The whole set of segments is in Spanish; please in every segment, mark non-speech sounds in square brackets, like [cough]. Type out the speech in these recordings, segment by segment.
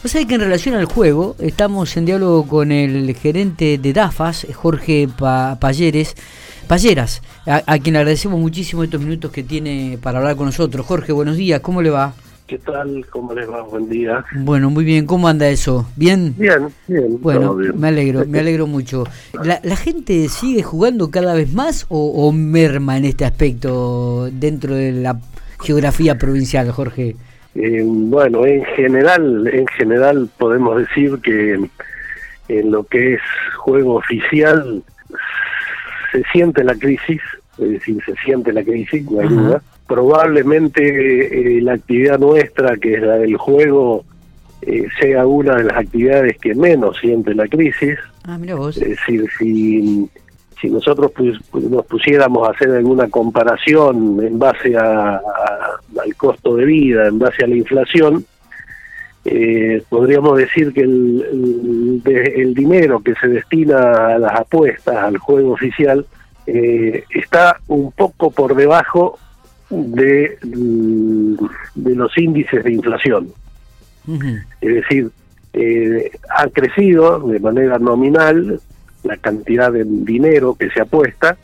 Vos sabés que en relación al juego, estamos en diálogo con el gerente de DAFAS, Jorge Palleres, Palleras, a, quien agradecemos muchísimo estos minutos que tiene para hablar con nosotros. Jorge, buenos días, ¿cómo le va? ¿Qué tal? ¿Cómo les va? Buen día. Bueno, muy bien. ¿Cómo anda eso? ¿Bien? Bien, bien. Bueno, me alegro, me alegro mucho. ¿La, gente sigue jugando cada vez más o merma en este aspecto dentro de la geografía provincial, Jorge? Eh, bueno, en general, en general podemos decir que en lo que es juego oficial se siente la crisis, es decir, se siente la crisis, no hay duda. Probablemente eh, la actividad nuestra, que es la del juego, eh, sea una de las actividades que menos siente la crisis. Ah, mira vos. Es decir, si si nosotros nos pusiéramos a hacer alguna comparación en base a, al costo de vida, en base a la inflación, eh, podríamos decir que el, el, dinero que se destina a las apuestas, al juego oficial, eh, está un poco por debajo de, de los índices de inflación. Es decir, eh, ha crecido de manera nominal la cantidad de dinero que se apuesta,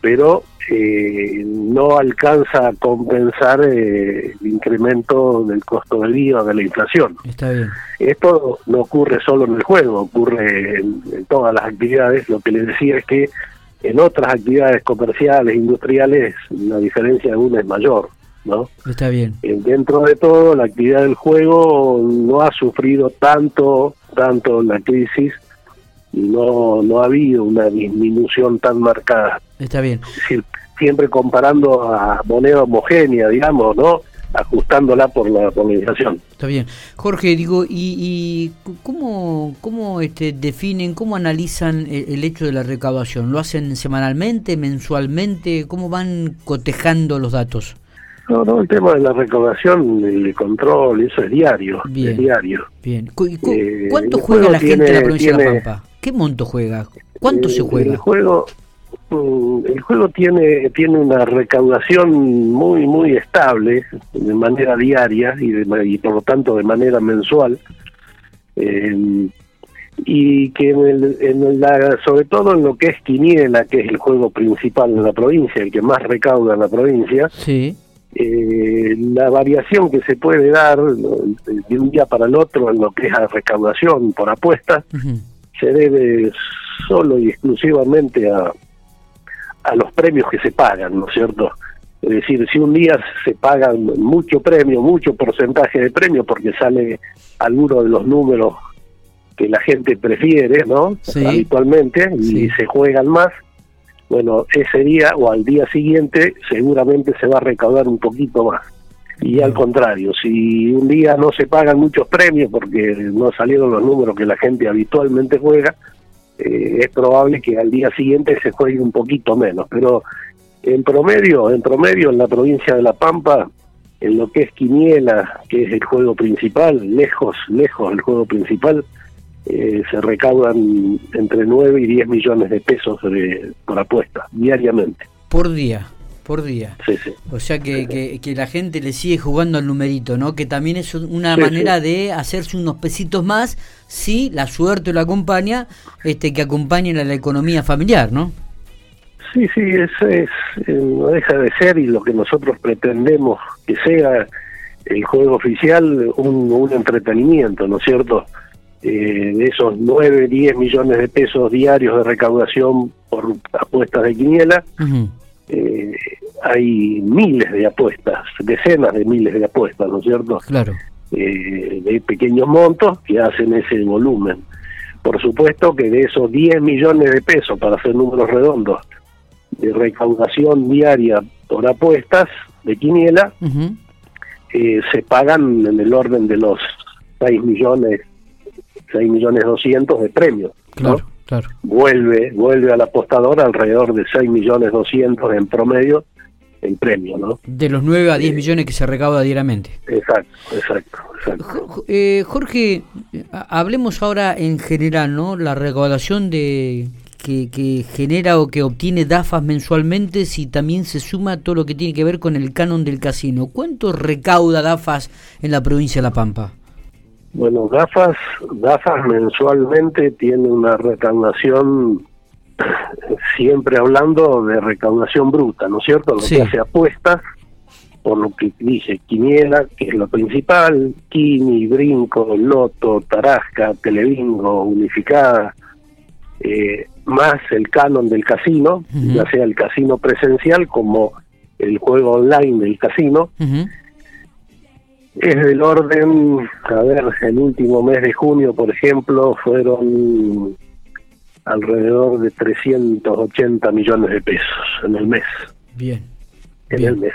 pero eh, no alcanza a compensar eh, el incremento del costo del vida de la inflación. Está bien. Esto no ocurre solo en el juego, ocurre en, todas las actividades. Lo que les decía es que en otras actividades comerciales, industriales, la diferencia de una es mayor. ¿no? Está bien. Dentro de todo, la actividad del juego no ha sufrido tanto, tanto la crisis y no, no ha habido una disminución tan marcada. Está bien. Es decir, siempre comparando a moneda homogénea, digamos, ¿no? ajustándola por la, por inflación. Está bien. Jorge, digo, ¿y, y cómo, cómo este, definen, cómo analizan el, hecho de la recaudación? ¿Lo hacen semanalmente, mensualmente? ¿Cómo van cotejando los datos? No, no, el tema de la recaudación, el control, eso es diario. Bien, diario. Bien. Eh, ¿Cuánto juega la gente en la provincia de La Pampa? ¿Qué monto juega? ¿Cuánto se juega? El juego, mm, el juego tiene tiene una recaudación muy muy estable de manera diaria y, y por lo tanto de manera mensual eh, y que en, el, en la, sobre todo en lo que es quiniela que es el juego principal de la provincia el que más recauda en la provincia sí. eh, la variación que se puede dar de un día para el otro en lo que es la recaudación por apuestas se debe solo y exclusivamente a, a los premios que se pagan, ¿no es cierto? Es decir, si un día se pagan mucho premio, mucho porcentaje de premio, porque sale alguno de los números que la gente prefiere, ¿no? Habitualmente, y se juegan más, bueno, ese día o al día siguiente seguramente se va a recaudar un poquito más. Y al contrario, si un día no se pagan muchos premios porque no salieron los números que la gente habitualmente juega, eh, es probable que al día siguiente se juegue un poquito menos. Pero en promedio, en promedio en la provincia de La Pampa, en lo que es Quiniela, que es el juego principal, lejos, lejos el juego principal, eh, se recaudan entre 9 y 10 millones de pesos por apuesta diariamente. Por día por día. O sea que, que, la gente le sigue jugando al numerito, ¿no? Que también es una manera de hacerse unos pesitos más si la suerte lo acompaña, este que acompañen a la economía familiar, ¿no? Sí, sí, eso es, eh, no deja de ser y lo que nosotros pretendemos que sea el juego oficial un, un entretenimiento, ¿no es cierto? Eh, de esos 9, 10 millones de pesos diarios de recaudación por apuestas de quiniela, eh, hay miles de apuestas, decenas de miles de apuestas, ¿no es cierto? Claro. Eh, de pequeños montos que hacen ese volumen. Por supuesto que de esos 10 millones de pesos, para hacer números redondos, de recaudación diaria por apuestas de quiniela, eh, se pagan en el orden de los 6 millones, 6 millones 200 de premios. Claro. Claro. Vuelve, vuelve al apostador alrededor de 6 millones 200 en promedio el premio, ¿no? De los 9 a 10 eh, millones que se recauda diariamente. Exacto, exacto, exacto. Eh, Jorge, hablemos ahora en general, ¿no? La recaudación de que, que, genera o que obtiene DAFAS mensualmente si también se suma todo lo que tiene que ver con el canon del casino. ¿Cuánto recauda DAFAS en la provincia de La Pampa? Bueno, gafas, gafas mensualmente tiene una recaudación, [clears throat] siempre hablando de recaudación bruta, ¿no es cierto? Lo que hace apuestas, por lo que dice Quiniela, que es lo principal, Kini, Brinco, Loto, Tarasca, Telebingo, Unificada, eh, más el canon del casino, ya sea el casino presencial como el juego online del casino es del orden, a ver, el último mes de junio, por ejemplo, fueron alrededor de 380 millones de pesos en el mes. Bien. En el mes.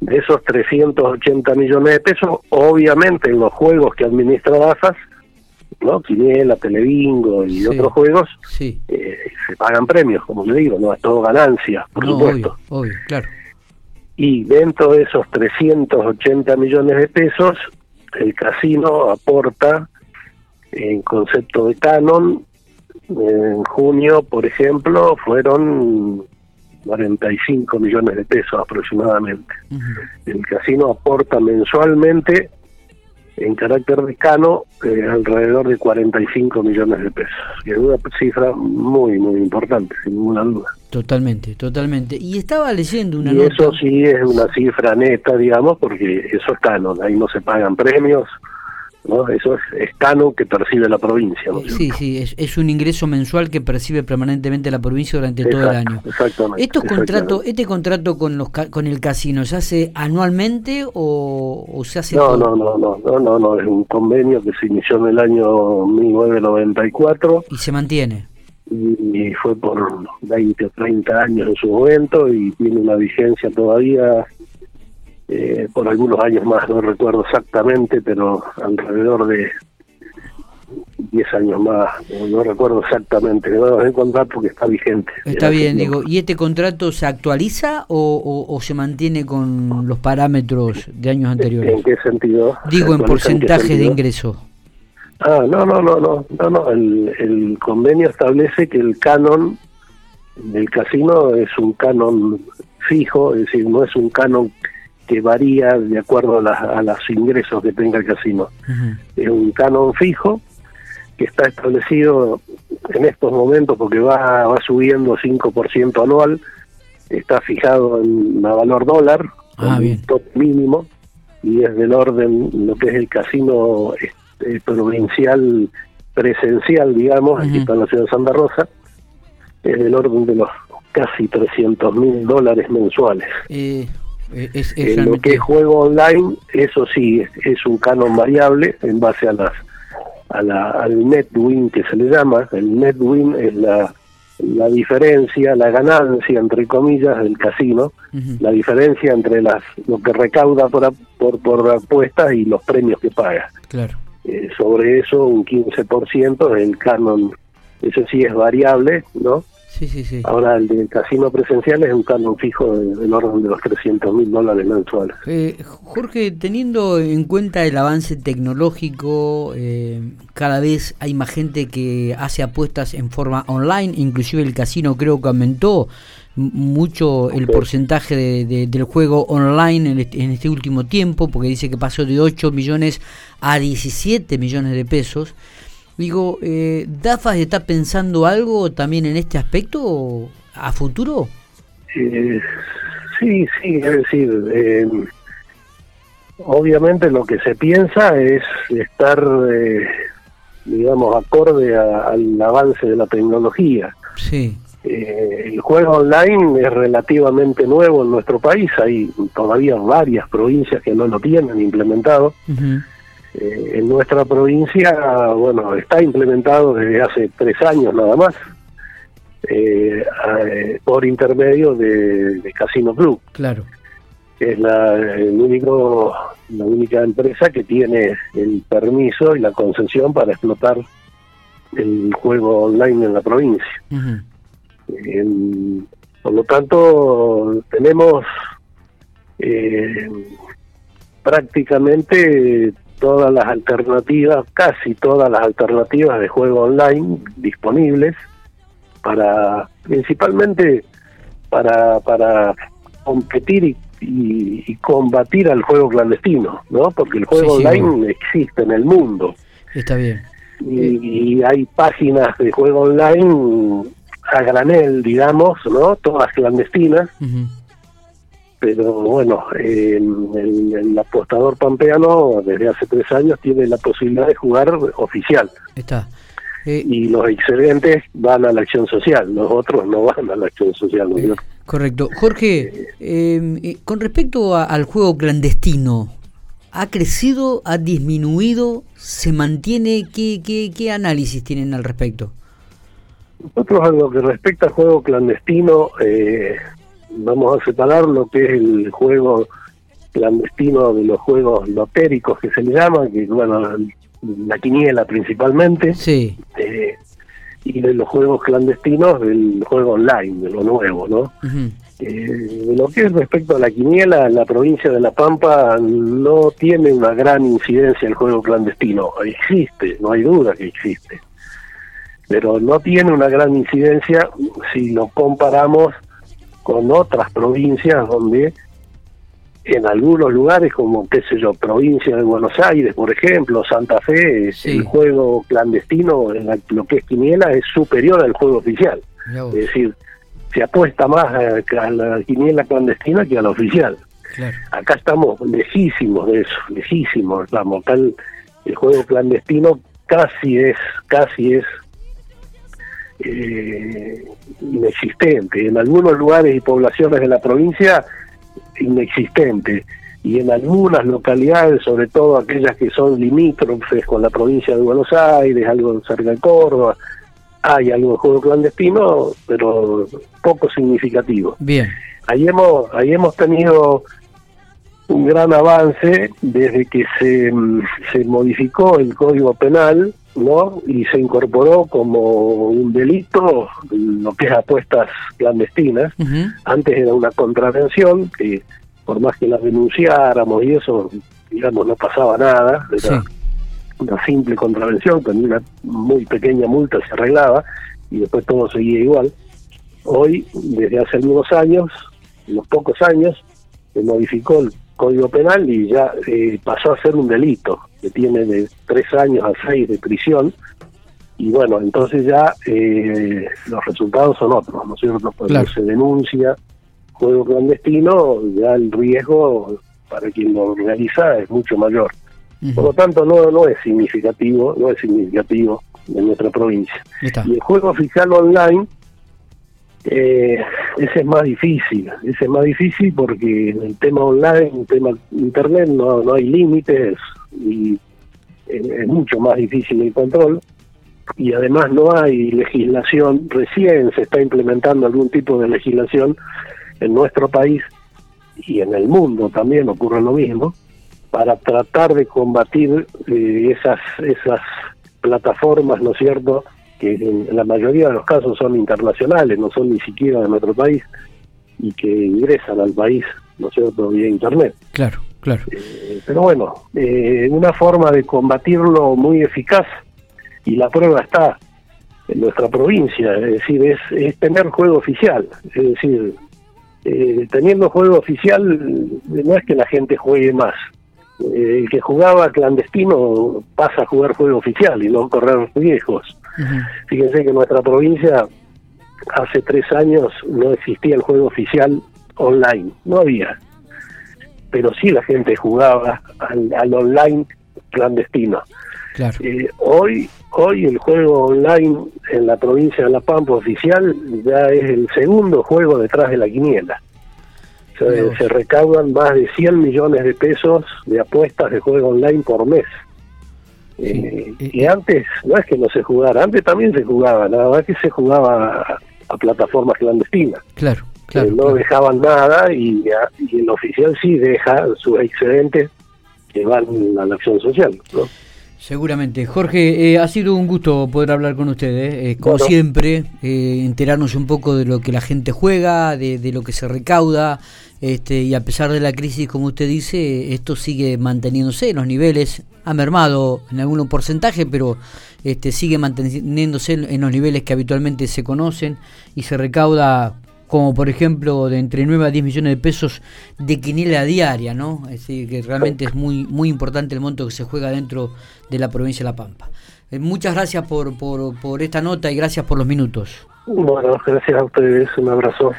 De esos 380 millones de pesos, obviamente en los juegos que administra DAFAS, ¿no? Quiniela, Telebingo y otros juegos, sí. Eh, se pagan premios, como le digo, no es todo ganancia, por supuesto. obvio, claro y dentro de esos 380 millones de pesos, el casino aporta en concepto de canon, en junio, por ejemplo, fueron 45 millones de pesos aproximadamente. El casino aporta mensualmente en carácter decano eh, alrededor de 45 millones de pesos, que es una cifra muy, muy importante, sin ninguna duda. Totalmente, totalmente. Y estaba leyendo una y eso sí es una cifra neta, digamos, porque eso es canon, ahí no se pagan premios, ¿no? Eso es, canon que percibe la provincia. sí, sí, es, es, un ingreso mensual que percibe permanentemente la provincia durante todo el año. Exactamente. ¿Estos contratos, ¿Este contrato con los con el casino se hace anualmente o, se hace no, no, no, no, no, no, no, es un convenio que se inició en el año 1994. ¿Y se mantiene? Y fue por 20 o 30 años en su momento y tiene una vigencia todavía eh, por algunos años más, no recuerdo exactamente, pero alrededor de 10 años más, no, recuerdo exactamente, no es un contrato que está vigente. Está bien, digo, ¿y este contrato se actualiza o, se mantiene con los parámetros de años anteriores? ¿En qué sentido? Digo, en porcentaje de ingreso. Ah, no, no, no, no, no, no. El, el convenio establece que el canon del casino es un canon fijo, es decir, no es un canon que varía de acuerdo a, los ingresos que tenga el casino. Es un canon fijo que está establecido en estos momentos porque va, va subiendo 5% anual, está fijado en a valor dólar, ah, un top mínimo, y es del orden, lo que es el casino este, provincial presencial, digamos, aquí está en la ciudad de Santa Rosa, es del orden de los casi 300 mil dólares mensuales. Eh, eh, es, lo que es juego online, eso sí, es, un canon variable en base a las a la, al net win que se le llama. El net win es la, la diferencia, la ganancia, entre comillas, del casino, la diferencia entre las lo que recauda por, por, por apuestas y los premios que paga. Claro. Eh, sobre eso, un 15% el canon, eso sí es variable, ¿no? Ahora el del casino presencial es un canon fijo del orden de los 300 mil dólares mensuales. Eh, Jorge, teniendo en cuenta el avance tecnológico, eh, cada vez hay más gente que hace apuestas en forma online, inclusive el casino creo que aumentó mucho el porcentaje de, del juego online en este, en este último tiempo, porque dice que pasó de 8 millones a 17 millones de pesos. Digo, eh, ¿DAFAS está pensando algo también en este aspecto a futuro? Eh, sí, sí, es decir, eh, obviamente lo que se piensa es estar, eh, digamos, acorde al avance de la tecnología. Sí. el juego online es relativamente nuevo en nuestro país, hay todavía varias provincias que no lo tienen implementado. Eh, en nuestra provincia, bueno, está implementado desde hace tres años nada más, eh, por intermedio de, Casino Club. Claro. Es la, el único, la única empresa que tiene el permiso y la concesión para explotar el juego online en la provincia. por lo tanto, tenemos eh, prácticamente todas las alternativas, casi todas las alternativas de juego online disponibles para principalmente para para competir y y, combatir al juego clandestino, ¿no? Porque el juego online existe en el mundo. Está bien. Y, hay páginas de juego online a granel, digamos, ¿no? Todas clandestinas. Pero bueno, el, apostador pampeano desde hace tres años tiene la posibilidad de jugar oficial. Está. Eh, y los excedentes van a la acción social, los otros no van a la acción social. ¿no? Correcto. Jorge, em, eh, con respecto al juego clandestino, ¿ha crecido, ha disminuido, se mantiene? ¿Qué, qué, análisis tienen al respecto? Nosotros en lo que respecta al juego clandestino, eh, vamos a separar lo que es el juego clandestino de los juegos lotéricos que se le llaman, que bueno, la quiniela principalmente. Sí. Eh, y de los juegos clandestinos del juego online, de lo nuevo, ¿no? Eh, de lo que es respecto a la quiniela, la provincia de La Pampa no tiene una gran incidencia el juego clandestino. Existe, no hay duda que existe. Pero no tiene una gran incidencia si lo comparamos con otras provincias donde en algunos lugares como, qué sé yo, provincia de Buenos Aires, por ejemplo, Santa Fe, el juego clandestino, en lo que es quiniela, es superior al juego oficial. Es decir, se apuesta más a, la quiniela clandestina que a la oficial. Acá estamos lejísimos de eso, lejísimos, vamos, acá el, juego clandestino casi es, casi es eh, inexistente. En algunos lugares y poblaciones de la provincia inexistente y en algunas localidades, sobre todo aquellas que son limítrofes con la provincia de Buenos Aires, algo cerca de Córdoba, hay algo de juego clandestino, pero poco significativo. Bien. Ahí hemos, ahí hemos tenido un gran avance desde que se, se modificó el Código Penal, ¿no? Y se incorporó como un delito lo que es apuestas clandestinas. Antes era una contravención que por más que la denunciáramos y eso, digamos, no pasaba nada, era una simple contravención, con una muy pequeña multa se arreglaba y después todo seguía igual. Hoy, desde hace algunos años, unos pocos años, se modificó el Código Penal y ya eh, pasó a ser un delito, que tiene de tres años a seis de prisión, y bueno, entonces ya eh, los resultados son otros, ¿no es cierto? Cuando se denuncia juego clandestino, ya el riesgo para quien lo realiza es mucho mayor. Por lo tanto, no, no es significativo, no es significativo en nuestra provincia. Y el juego oficial online, eh, ese es más difícil, ese es más difícil porque en el tema online, en el tema internet, no, no hay límites y es mucho más difícil el control y además no hay legislación, recién se está implementando algún tipo de legislación en nuestro país y en el mundo también ocurre lo mismo, para tratar de combatir eh, esas, esas plataformas, ¿no es cierto?, que en la mayoría de los casos son internacionales, no son ni siquiera de nuestro país, y que ingresan al país, ¿no es cierto?, vía Internet. Claro, claro. Eh, pero bueno, eh, una forma de combatirlo muy eficaz, y la prueba está en nuestra provincia, es decir, es, es tener juego oficial, es decir, eh, teniendo juego oficial, no es que la gente juegue más. El que jugaba clandestino pasa a jugar juego oficial y no correr riesgos. Fíjense que en nuestra provincia hace tres años no existía el juego oficial online, no había. Pero sí la gente jugaba al online clandestino. Eh, hoy, hoy el juego online en la provincia de La Pampa oficial ya es el segundo juego detrás de la quiniela. Se, recaudan más de 100 millones de pesos de apuestas de juego online por mes. Eh, y antes, no es que no se jugara, antes también se jugaba, nada más que se jugaba a, plataformas clandestinas. Claro, eh, claro. no dejaban nada y, y el oficial sí deja sus excedentes que van a la acción social. ¿no? Seguramente. Jorge, eh, ha sido un gusto poder hablar con ustedes. Eh, como siempre, eh, enterarnos un poco de lo que la gente juega, de, lo que se recauda. Este, y a pesar de la crisis, como usted dice, esto sigue manteniéndose en los niveles. Ha mermado en algún porcentaje, pero este, sigue manteniéndose en los niveles que habitualmente se conocen y se recauda como por ejemplo de entre 9 a 10 millones de pesos de quiniela diaria, ¿no? Es decir, que realmente es muy, muy importante el monto que se juega dentro de la provincia de La Pampa. Eh, muchas gracias por, por, por esta nota y gracias por los minutos. Bueno, gracias a ustedes, un abrazo.